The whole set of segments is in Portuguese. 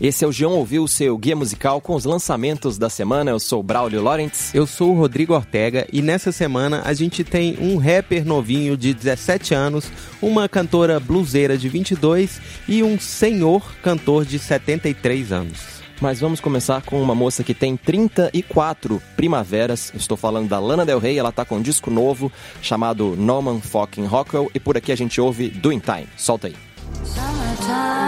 Esse é o João Ouviu, seu guia musical com os lançamentos da semana. Eu sou o Braulio Lawrence. Eu sou o Rodrigo Ortega e nessa semana a gente tem um rapper novinho de 17 anos, uma cantora bluseira de 22 e um senhor cantor de 73 anos. Mas vamos começar com uma moça que tem 34 primaveras. Estou falando da Lana Del Rey. Ela está com um disco novo chamado Norman Fucking Rockwell. E por aqui a gente ouve Doing Time. Solta aí. Summertime.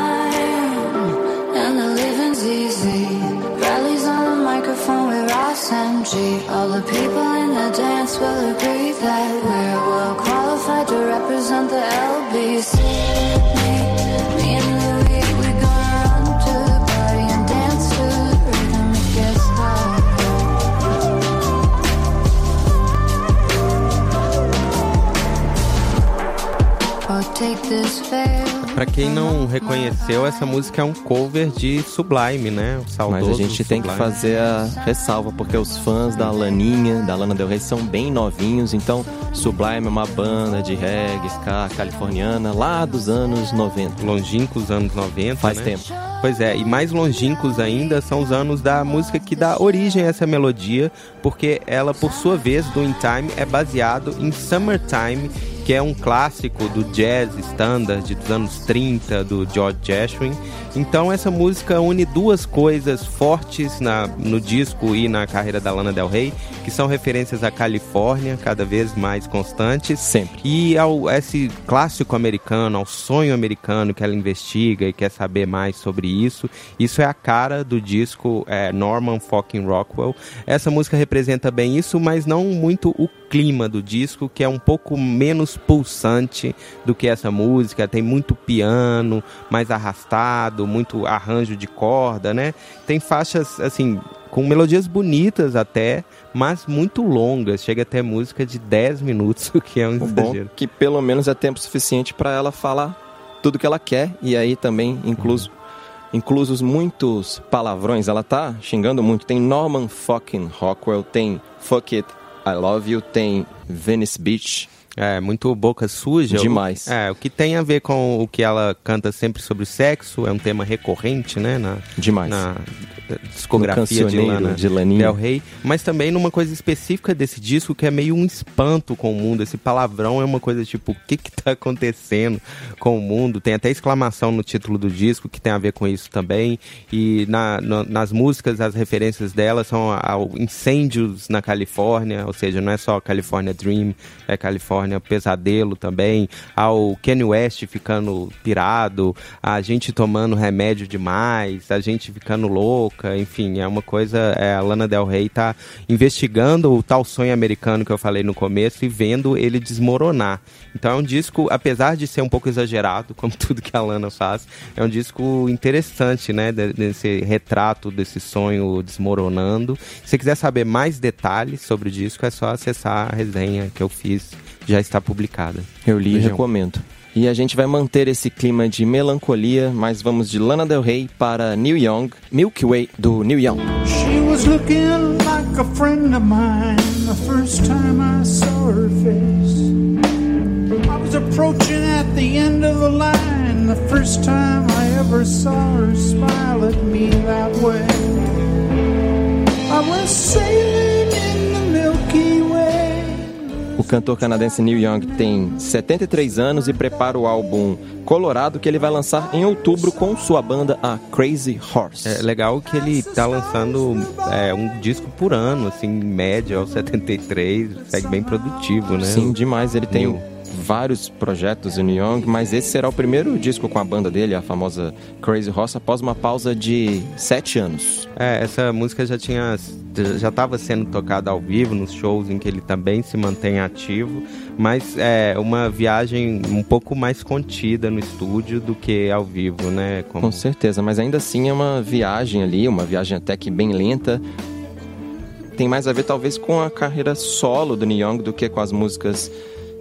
All the people in the dance will agree that we're well qualified to represent the LBC. Me, me and Louis, we gonna run to the party and dance to the rhythm. It gets. Oh, take this fair. Para quem não reconheceu, essa música é um cover de Sublime, né? O saudoso Mas a gente tem que fazer a ressalva, porque os fãs da Laninha, da Lana Del Rey, são bem novinhos, então Sublime é uma banda de reggae, ska, californiana, lá dos anos 90. Longínquos anos 90, Faz né? tempo. Pois é, e mais longínquos ainda são os anos da música que dá origem a essa melodia, porque ela, por sua vez, do In Time, é baseado em Summertime, que é um clássico do jazz standard dos anos 30 do George Gershwin. Então essa música une duas coisas fortes na, no disco e na carreira da Lana Del Rey, que são referências à Califórnia, cada vez mais constantes. Sempre. E ao esse clássico americano, ao sonho americano que ela investiga e quer saber mais sobre isso. Isso é a cara do disco é, Norman Fucking Rockwell. Essa música representa bem isso, mas não muito o clima do disco, que é um pouco menos pulsante do que essa música. Tem muito piano, mais arrastado, muito arranjo de corda, né? Tem faixas, assim, com melodias bonitas até, mas muito longas. Chega até música de 10 minutos, o que é um o exagero. Bom, que pelo menos é tempo suficiente para ela falar tudo que ela quer e aí também incluso inclusos muitos palavrões. Ela tá xingando muito. Tem Norman fucking Rockwell, tem Fuck It, I Love You, tem Venice Beach. É, muito boca suja. Demais. O, é, o que tem a ver com o que ela canta sempre sobre sexo, é um tema recorrente, né? Na, Demais. Na discografia de, Lana, de Laninha. Del Rey, mas também numa coisa específica desse disco que é meio um espanto com o mundo. Esse palavrão é uma coisa tipo, o que que tá acontecendo com o mundo? Tem até exclamação no título do disco que tem a ver com isso também. E na, na, nas músicas, as referências dela são ao incêndios na Califórnia, ou seja, não é só California Dream, é California Pesadelo também, ao Kanye West ficando pirado, a gente tomando remédio demais, a gente ficando louco, enfim, é uma coisa. É, a Lana Del Rey tá investigando o tal sonho americano que eu falei no começo e vendo ele desmoronar. Então é um disco, apesar de ser um pouco exagerado, como tudo que a Lana faz, é um disco interessante, né? Desse retrato desse sonho desmoronando. Se você quiser saber mais detalhes sobre o disco, é só acessar a resenha que eu fiz, já está publicada. Eu li e recomendo. E a gente vai manter esse clima de melancolia, mas vamos de Lana Del Rey para Neil Young, Milky Way do Neil Young. She was looking like a friend of mine the first time I saw her face. I was approaching at the end of the line the first time I ever saw her smile at me that way. I was sailing O cantor canadense Neil Young tem 73 anos e prepara o álbum Colorado que ele vai lançar em outubro com sua banda a Crazy Horse. É legal que ele está lançando é, um disco por ano, assim, em média, aos 73, segue bem produtivo, né? Sim, demais. Ele tem vários projetos em New Young, mas esse será o primeiro disco com a banda dele, a famosa Crazy Horse, após uma pausa de sete anos. É, essa música já tinha já estava sendo tocada ao vivo nos shows em que ele também se mantém ativo, mas é uma viagem um pouco mais contida no estúdio do que ao vivo, né? Como... Com certeza, mas ainda assim é uma viagem ali, uma viagem até que bem lenta. Tem mais a ver talvez com a carreira solo do Neil Young do que com as músicas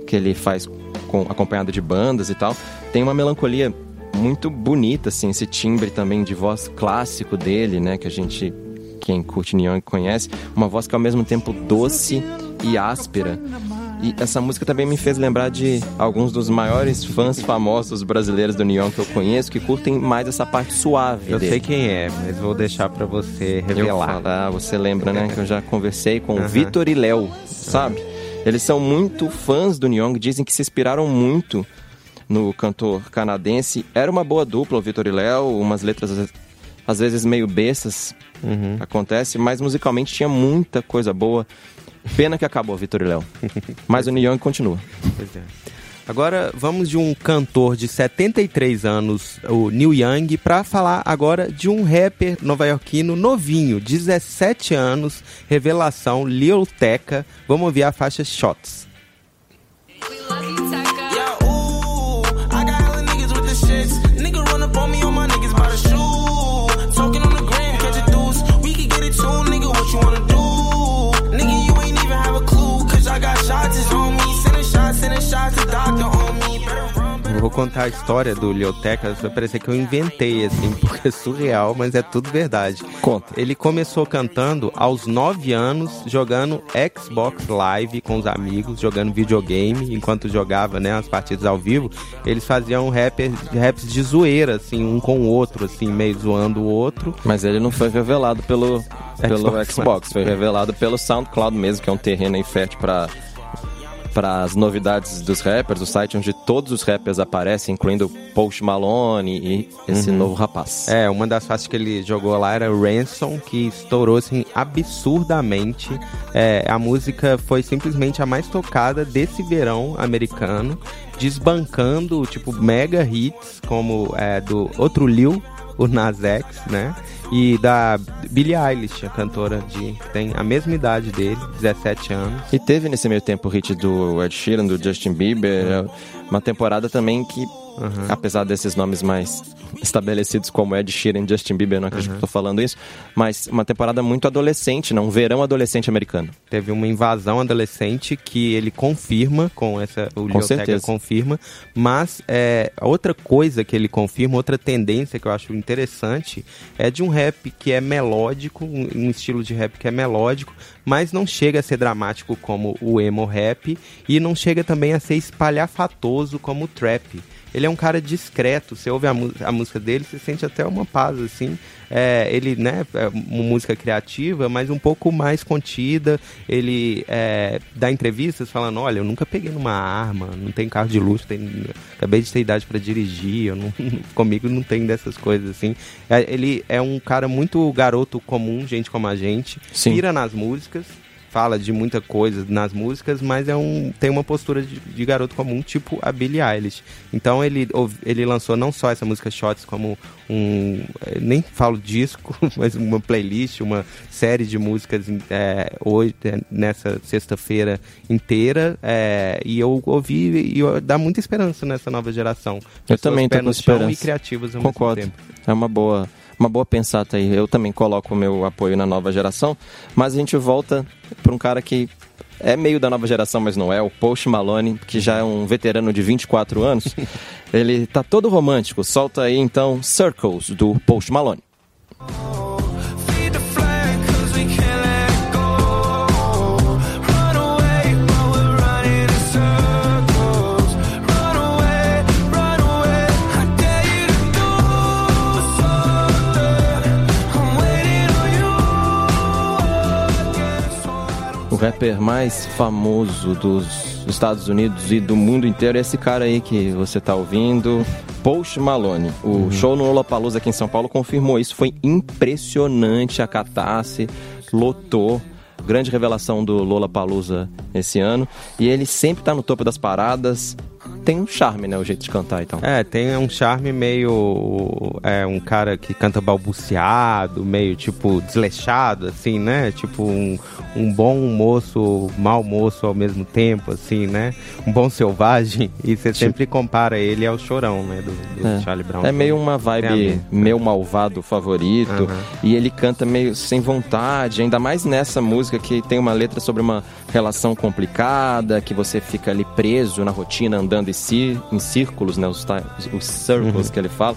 que ele faz com, acompanhado de bandas e tal, tem uma melancolia muito bonita, assim, esse timbre também de voz clássico dele, né, que a gente, quem curte Neon conhece, uma voz que ao mesmo tempo doce e áspera. E essa música também me fez lembrar de alguns dos maiores fãs famosos brasileiros do Neon que eu conheço, que curtem mais essa parte suave. Eu dele. sei quem é, mas vou deixar para você revelar. Ah, você lembra, né? Que eu já conversei com o Vitor e Léo, sabe? Eles são muito fãs do Neon, dizem que se inspiraram muito no cantor canadense. Era uma boa dupla, o Vitor e Léo, umas letras às vezes meio bestas, uhum. acontece, mas musicalmente tinha muita coisa boa. Pena que acabou, Vitor e Léo. Mas o Neon continua. Pois é. Agora vamos de um cantor de 73 anos, o Neil Young, para falar agora de um rapper nova-iorquino novinho, 17 anos, revelação, Lil Teca. Vamos ouvir a faixa Shots. Contar a história do Leoteca, vai parecer que eu inventei, assim, porque é surreal, mas é tudo verdade. Conta. Ele começou cantando aos 9 anos, jogando Xbox Live com os amigos, jogando videogame, enquanto jogava, né, as partidas ao vivo. Eles faziam rapper, raps de zoeira, assim, um com o outro, assim, meio zoando o outro. Mas ele não foi revelado pelo, pelo Xbox, Xbox foi revelado pelo SoundCloud mesmo, que é um terreno aí fértil para para as novidades dos rappers, o site onde todos os rappers aparecem, incluindo Post Malone e esse uhum. novo rapaz. É, uma das faces que ele jogou lá era Ransom, que estourou assim absurdamente. É, a música foi simplesmente a mais tocada desse verão americano, desbancando tipo mega hits como é, do outro Lil, o Nas X, né? E da Billie Eilish, a cantora de tem a mesma idade dele, 17 anos. E teve nesse meio tempo o hit do Ed Sheeran, do Justin Bieber, uma temporada também que Uhum. Apesar desses nomes mais estabelecidos como Ed Sheeran e Justin Bieber, não acredito uhum. que estou falando isso, mas uma temporada muito adolescente, não, um verão adolescente americano. Teve uma invasão adolescente que ele confirma com essa, o com certeza. confirma, mas é, outra coisa que ele confirma, outra tendência que eu acho interessante é de um rap que é melódico, um, um estilo de rap que é melódico, mas não chega a ser dramático como o emo rap e não chega também a ser espalhafatoso como o trap ele é um cara discreto. Você ouve a, a música dele, você sente até uma paz, assim. É, ele, né, é uma música criativa, mas um pouco mais contida. Ele é, dá entrevistas falando: olha, eu nunca peguei numa arma, não tenho carro de luxo, tenho, acabei de ter idade para dirigir, eu não, comigo não tem dessas coisas assim. É, ele é um cara muito garoto comum, gente como a gente, Sim. pira nas músicas fala de muita coisa nas músicas, mas é um, tem uma postura de, de, garoto comum, tipo a Billie Eilish. Então ele, ele lançou não só essa música Shots, como um. Eh, nem falo disco, mas uma playlist, uma série de músicas é, hoje, eh, nessa sexta-feira inteira. É, e eu ouvi e eu, dá muita esperança nessa nova geração. Eu também estou com esperança. E criativas ao Concordo. É uma boa uma boa pensata aí. Eu também coloco o meu apoio na nova geração, mas a gente volta para um cara que é meio da nova geração, mas não é, o Post Malone, que já é um veterano de 24 anos. Ele tá todo romântico. Solta aí então Circles do Post Malone. Rapper mais famoso dos Estados Unidos e do mundo inteiro é esse cara aí que você tá ouvindo, Post Malone. O uhum. show no Lollapalooza aqui em São Paulo confirmou isso. Foi impressionante a catástrofe, lotou. Grande revelação do Lollapalooza esse ano. E ele sempre tá no topo das paradas, tem um charme, né? O jeito de cantar então. É, tem um charme meio. É, um cara que canta balbuciado, meio tipo desleixado, assim, né? Tipo um, um bom moço, mau moço ao mesmo tempo, assim, né? Um bom selvagem. E você tipo... sempre compara ele ao chorão, né? Do, do é. Charlie Brown. É meio uma vibe meu malvado favorito. E ele canta meio sem vontade, ainda mais nessa música que tem uma letra sobre uma relação complicada, que você fica ali preso na rotina, andando em círculos, né? Os, os circles uhum. que ele fala.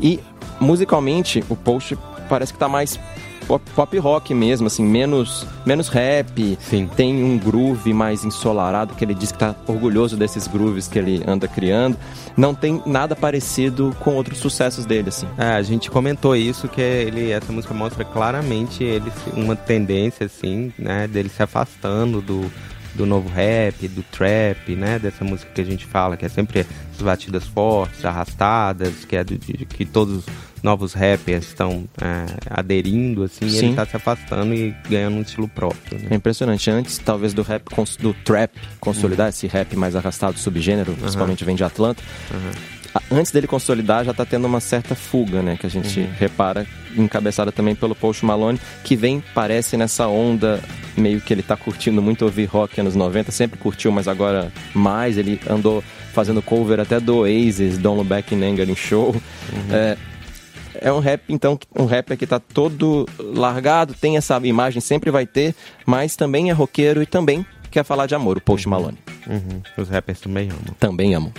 E musicalmente, o post parece que tá mais pop, pop rock mesmo, assim, menos, menos rap. Sim. Tem um groove mais ensolarado, que ele diz que tá orgulhoso desses grooves que ele anda criando. Não tem nada parecido com outros sucessos dele, assim. É, a gente comentou isso, que ele, essa música mostra claramente ele, uma tendência, assim, né, dele se afastando do, do novo rap, do trap, né? Dessa música que a gente fala, que é sempre as batidas fortes, arrastadas, que é do, de, que todos os novos rappers estão é, aderindo, assim, e ele está se afastando e ganhando um estilo próprio. Né? É impressionante. Antes, talvez, do rap, do trap consolidar, uhum. esse rap mais arrastado, subgênero, uhum. principalmente vem de Atlanta. Uhum antes dele consolidar, já está tendo uma certa fuga, né? Que a gente uhum. repara, encabeçada também pelo Post Malone, que vem, parece, nessa onda meio que ele está curtindo muito ouvir rock anos 90, sempre curtiu, mas agora mais. Ele andou fazendo cover até do Oasis, Don't Look Back in Anger em show. Uhum. É, é um rap, então, um rap que está todo largado, tem essa imagem, sempre vai ter, mas também é roqueiro e também quer falar de amor, o Post uhum. Malone. Uhum. Os rappers também amam. Também amam.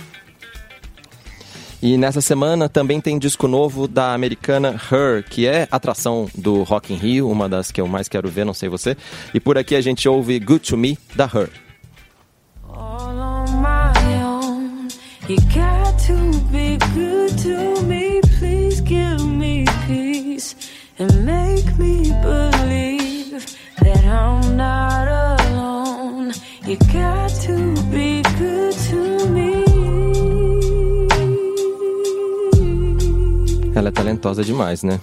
E nessa semana também tem disco novo da americana Her, que é atração do Rock in Rio, uma das que eu mais quero ver, não sei você. E por aqui a gente ouve Good to Me da Her. You got to be good to me, please give me peace and make me believe Ela é talentosa demais, né?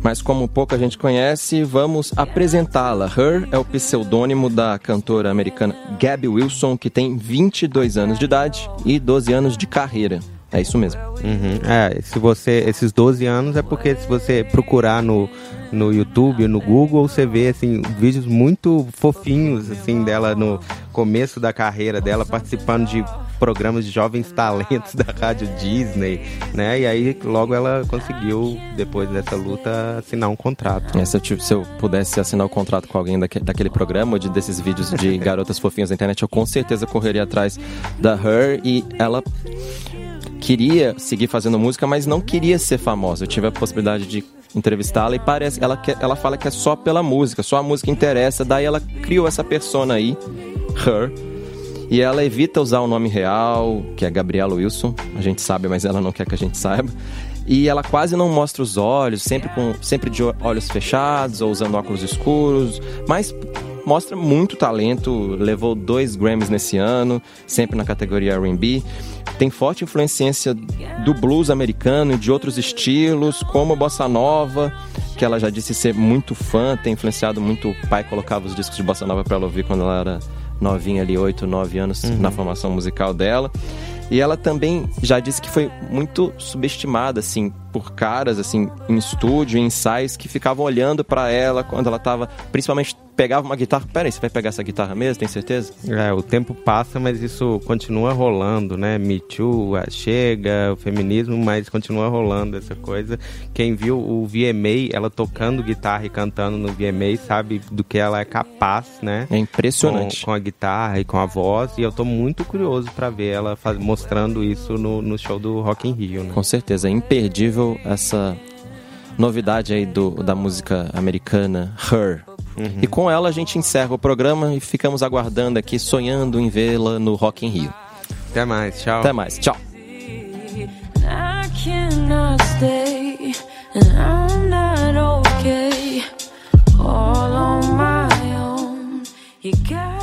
Mas como pouca gente conhece, vamos apresentá-la. Her é o pseudônimo da cantora americana Gabby Wilson, que tem 22 anos de idade e 12 anos de carreira. É isso mesmo. Uhum. É, se você, esses 12 anos é porque se você procurar no, no YouTube, no Google, você vê assim vídeos muito fofinhos assim dela no começo da carreira dela participando de programas de jovens talentos da rádio Disney, né? E aí logo ela conseguiu, depois dessa luta, assinar um contrato. É, se, eu, se, eu, pudesse assinar um contrato com alguém daquele, daquele programa, ou de, desses vídeos de garotas fofinhas na internet, eu com certeza correria atrás da Her e ela queria seguir fazendo música, mas não queria ser famosa. Eu tive a possibilidade de entrevistá-la e parece ela que ela fala que é só pela música, só a música interessa. Daí ela criou essa persona aí, Her, e ela evita usar o nome real, que é Gabriela Wilson. A gente sabe, mas ela não quer que a gente saiba. E ela quase não mostra os olhos, sempre com sempre de olhos fechados ou usando óculos escuros, mas mostra muito talento, levou dois Grammys nesse ano, sempre na categoria R&B. Tem forte influência do blues americano e de outros estilos, como a bossa nova, que ela já disse ser muito fã, tem influenciado muito. O pai colocava os discos de bossa nova para ela ouvir quando ela era novinha ali, 8, 9 anos uhum. na formação musical dela. E ela também já disse que foi muito subestimada, assim, por caras, assim, em estúdio, em ensaios, que ficavam olhando para ela quando ela tava, principalmente pegava uma guitarra. Peraí, você vai pegar essa guitarra mesmo? Tem certeza? É, o tempo passa, mas isso continua rolando, né? Me Too, chega, o feminismo, mas continua rolando essa coisa. Quem viu o VMA, ela tocando guitarra e cantando no VMA, sabe do que ela é capaz, né? É impressionante. Com, com a guitarra e com a voz. E eu tô muito curioso para ver ela faz, mostrando isso no, no show do Rock in Rio, né? Com certeza, é imperdível essa novidade aí do, da música americana Her. Uhum. E com ela a gente encerra o programa e ficamos aguardando aqui, sonhando em vê-la no Rock in Rio. Até mais, tchau. Até mais, tchau. You got